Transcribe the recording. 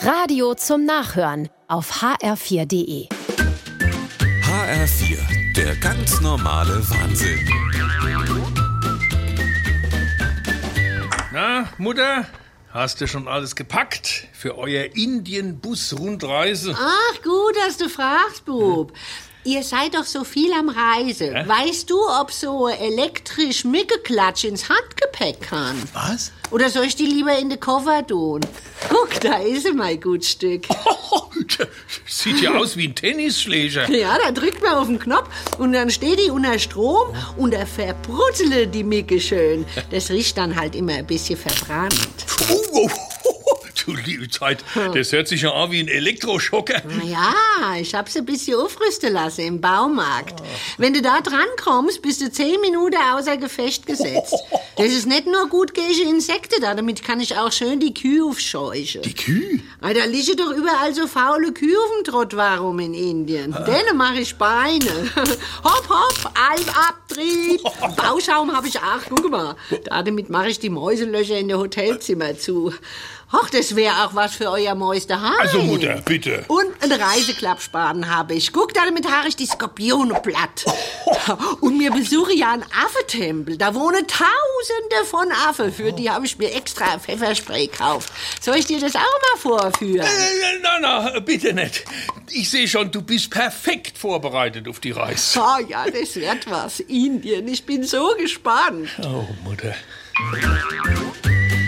Radio zum Nachhören auf hr4.de. HR4, der ganz normale Wahnsinn. Na, Mutter, hast du schon alles gepackt für euer Indien-Bus-Rundreise? Ach, gut, dass du fragst, Bub. Ihr seid doch so viel am Reise. Weißt du, ob so elektrisch Mickeklatsch ins Handgepäck kann? Was? Oder soll ich die lieber in den Koffer tun? Guck, da ist sie, mein Gutstück. Sieht ja aus wie ein Tennisschläger. Ja, da drückt man auf den Knopf und dann steht die unter Strom und da verbrutzelt die Micke schön. Das riecht dann halt immer ein bisschen verbrannt. Oh, oh, oh, du liebe Zeit, das hört sich ja an wie ein Elektroschocker. Ja, ich hab's ein bisschen aufrüsten lassen im Baumarkt. Wenn du da dran kommst, bist du zehn Minuten außer Gefecht gesetzt. Das ist nicht nur gut gegen Insekten da, damit kann ich auch schön die Kühe aufscheuchen. Die Kühe? Ah, Da liegen doch überall so faule Kühe auf dem Trottoir rum in Indien. Denen mache ich Beine. hopp, hopp, Almabtrieb. Bauschaum habe ich auch, guck mal. Damit mache ich die Mäuselöcher in der Hotelzimmer zu. Ach, das wäre auch was für euer Mäus daheim. Also, Mutter, bitte. Und einen Reiseklappspaten habe ich. Guck, damit habe ich die Skorpione platt. Und wir besuchen ja einen Affentempel. Da wohnen Tausende von Affen. Für die habe ich mir extra Pfefferspray gekauft. Soll ich dir das auch mal vorführen? Äh, na, na, bitte nicht. Ich sehe schon, du bist perfekt vorbereitet auf die Reise. Oh ja, das wird was. Indien, ich bin so gespannt. Oh, Mutter.